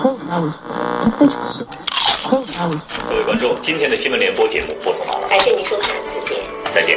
各位观众，今天的新闻联播节目播送完了，感谢您收看，再见。再见。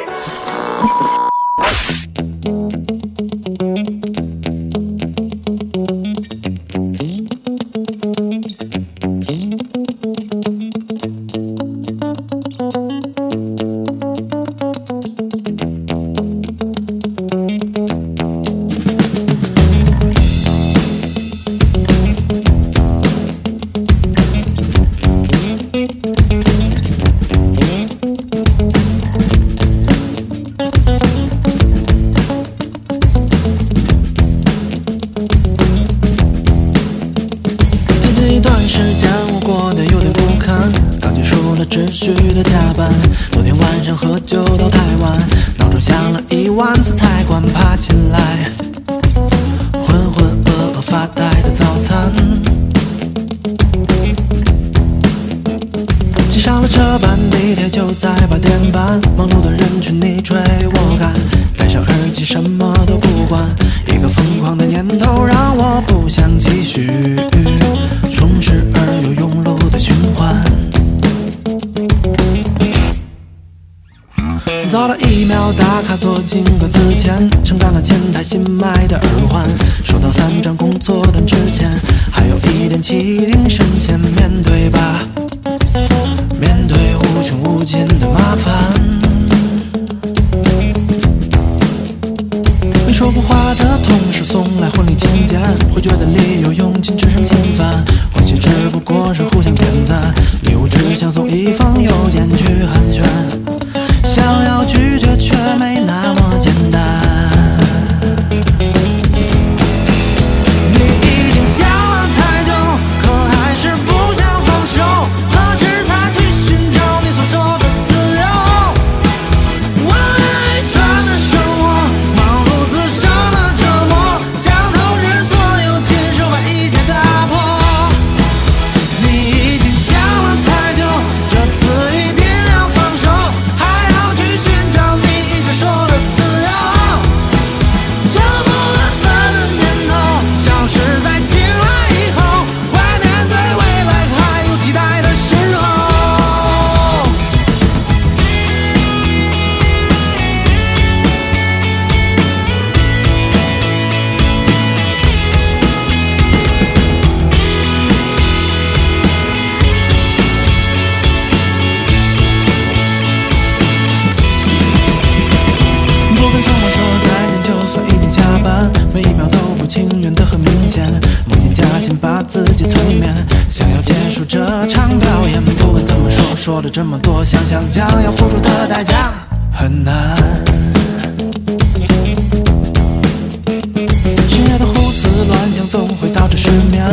了车班，地铁就在八点半，忙碌的人群你追我赶，戴上耳机什么都不管，一个疯狂的念头让我不想继续充实而又庸碌的循环。早了一秒打卡坐进格子前，承担了前台新买的耳环，收到三张工作单之前，还有一点气定神闲，面对吧，无穷无尽的麻烦。没说过话的同事送来婚礼请柬，会觉得理由用尽只剩心烦，关系只不过是互相点赞，礼物只想送一封邮件去寒暄，想要拒绝却没那么简单。了这么多，想想将要付出的代价很难。深夜的胡思乱想总会导致失眠，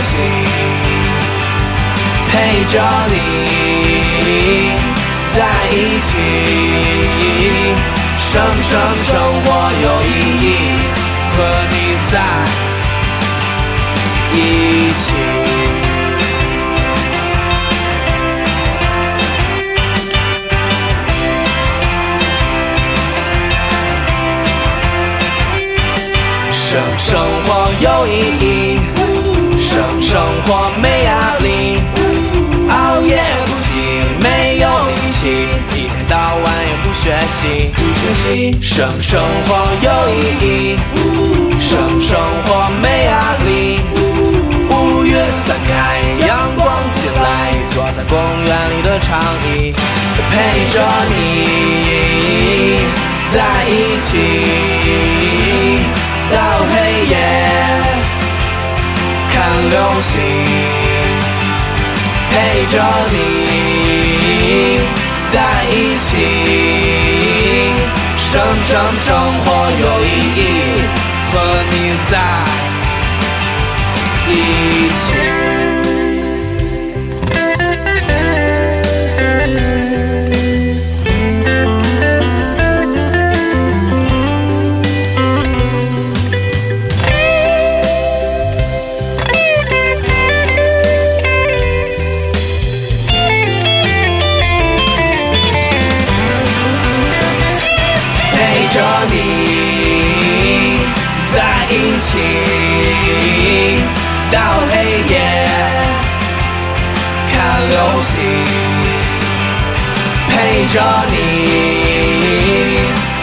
心，陪着你在一起，生生生活有意义？和你在一起。生生活有意义？生活没压力？熬夜不起，没有力气，一天到晚也不学习。什么生活有意义？什么生活没压力？乌云散开，阳光进来，坐在公园里的长椅，陪着你用心，陪着你在一起，生生生活有意义？和你在一起。着你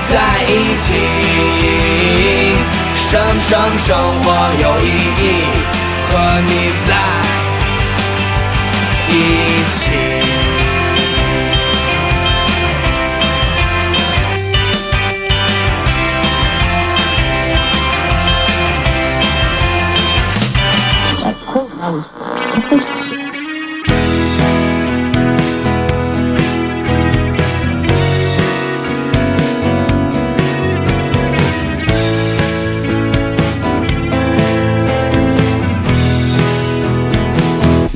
在一起，生生生活有意义？和你在一起。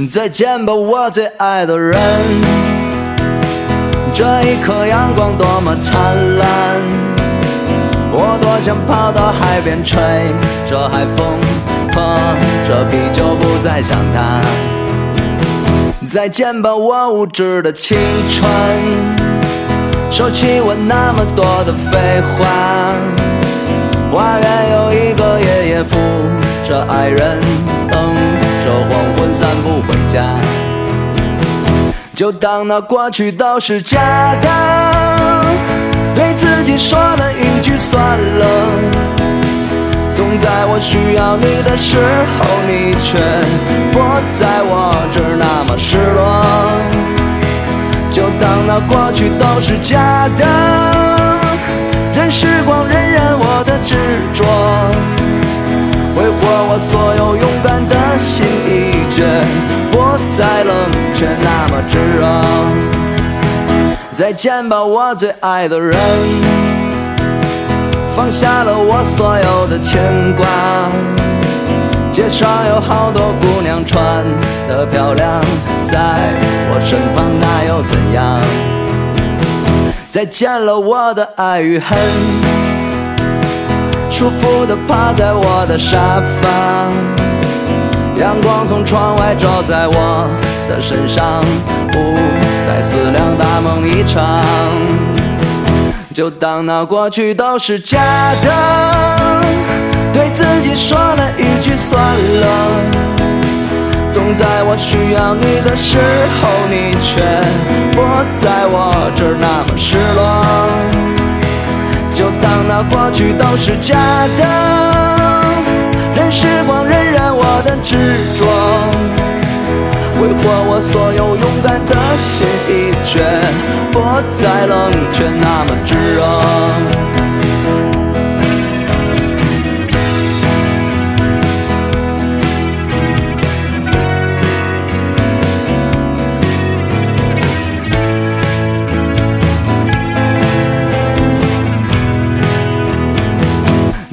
再见吧，我最爱的人。这一刻阳光多么灿烂，我多想跑到海边吹着海风，喝着啤酒不再想他。再见吧，我无知的青春，收起我那么多的废话。花园有一个爷爷扶着爱人，黄昏散步回家，就当那过去都是假的。对自己说了一句算了。总在我需要你的时候，你却不在我这，那么失落。就当那过去都是假的，任时光荏苒我的执着。挥霍我所有勇敢的心，已决不再冷却那么炙热。再见吧，我最爱的人，放下了我所有的牵挂。街上有好多姑娘穿得漂亮，在我身旁那又怎样？再见了我的爱与恨。舒服地趴在我的沙发，阳光从窗外照在我的身上，不再思量大梦一场，就当那过去都是假的，对自己说了一句算了，总在我需要你的时候，你却不在我这儿，那么失落。就当那过去都是假的，任时光荏苒我的执着，挥霍我所有勇敢的心，已决不再冷却那么炙热。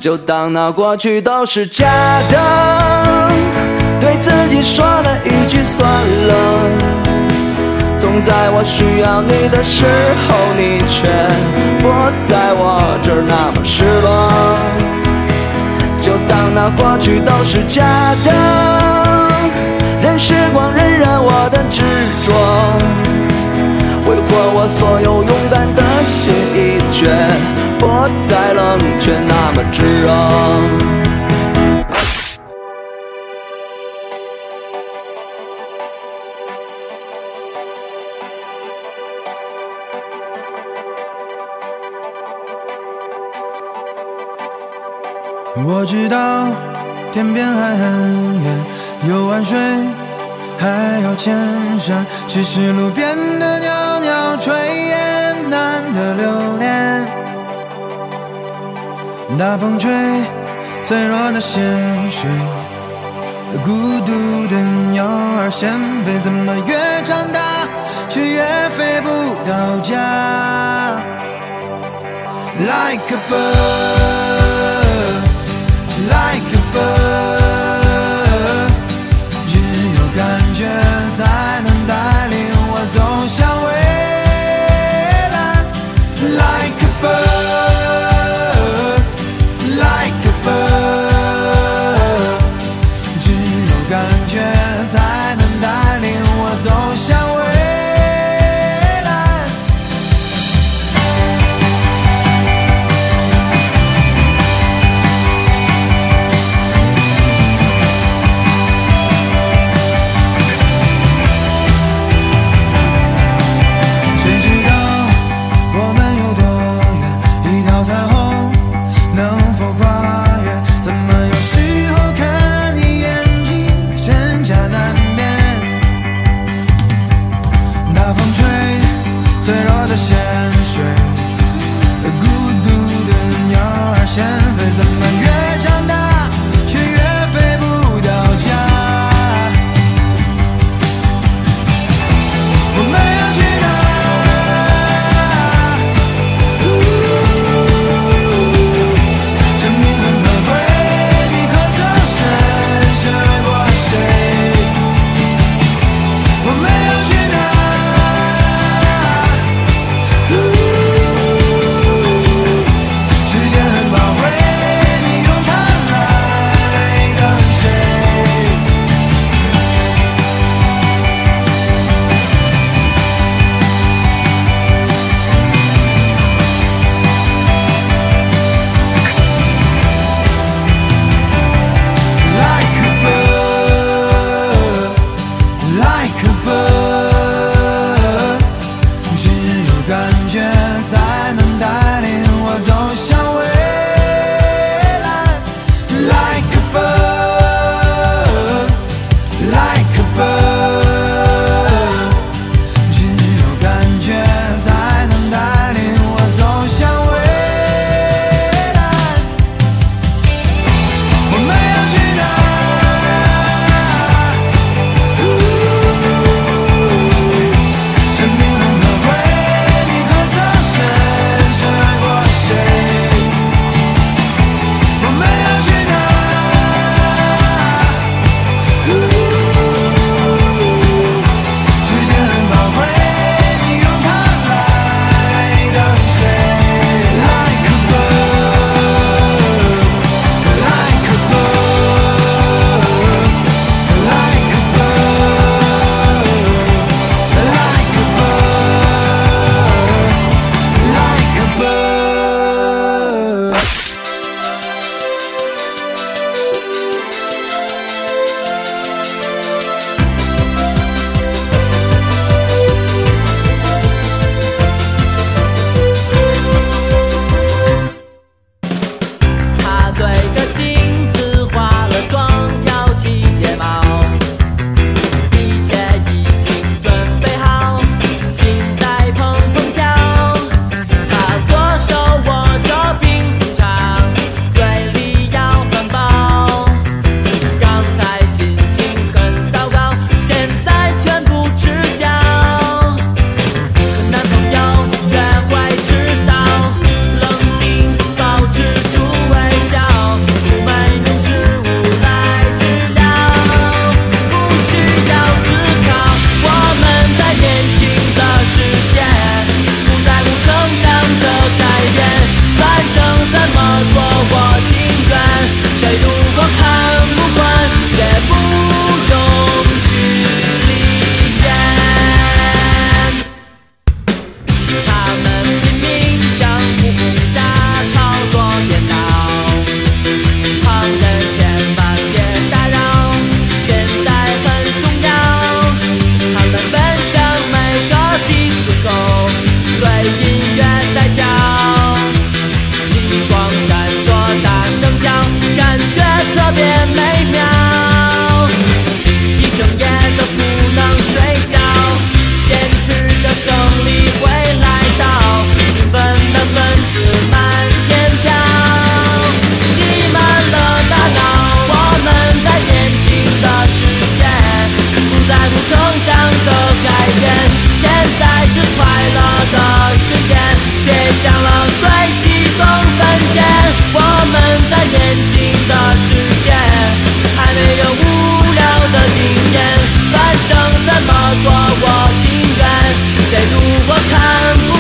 就当那过去都是假的，对自己说了一句算了。总在我需要你的时候，你却不在我这儿那么失落。就当那过去都是假的，任时光荏苒我的执着，挥霍我所有勇敢的心，一决。不再冷却那么炙热。我知道天边还很远，有万水，还要千山。只是路边的袅袅炊烟，难得留恋。大风吹，脆弱的鲜血，孤独的鸟儿先飞，怎么越长大却越飞不到家？Like a bird, 别想了，随机动分拣。我们在年轻的世界，还没有无聊的经验，反正怎么做我情愿，谁如果看不。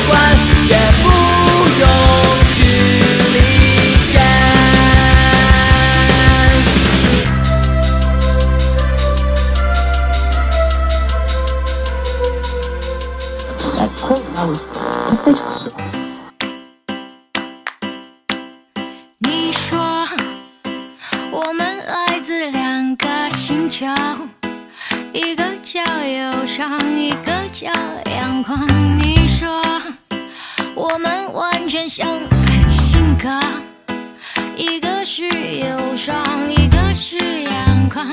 桥，一个叫忧伤，一个叫阳光。你说我们完全相反性格，一个是忧伤，一个是阳光。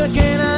again. I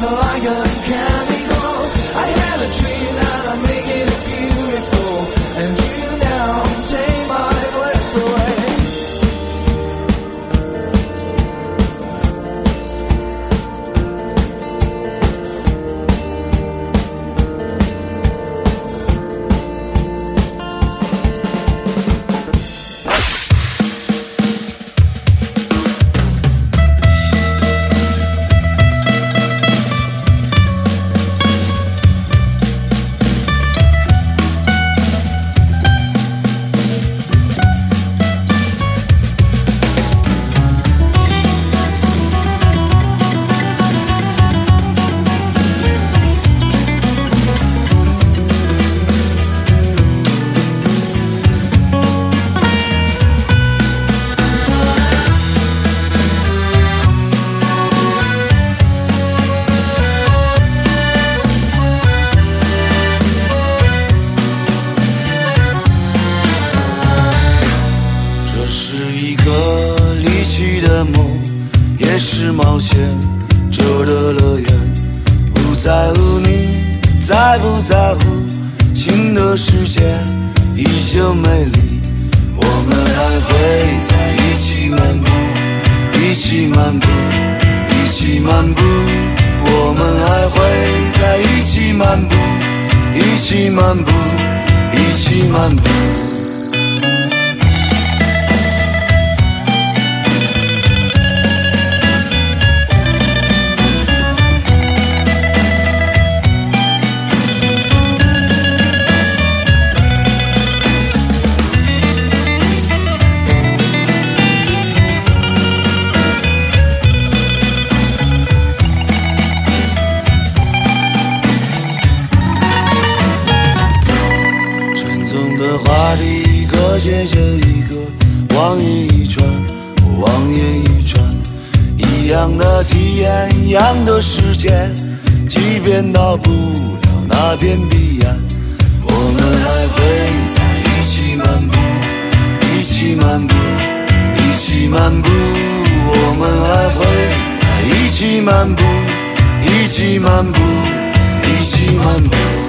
a lion can 是冒险折的乐园不在乎你在不在乎新的世界依旧美丽。我们还会在一起漫步一起漫步一起漫步。我们还会在一起漫步一起漫步一起漫步。写着一个望眼欲穿，望眼欲穿，一样的体验，一样的世界，即便到不了那片彼岸，我们还会在一起漫步，一起漫步，一起漫步，我们还会在一起漫步，一起漫步，一起漫步。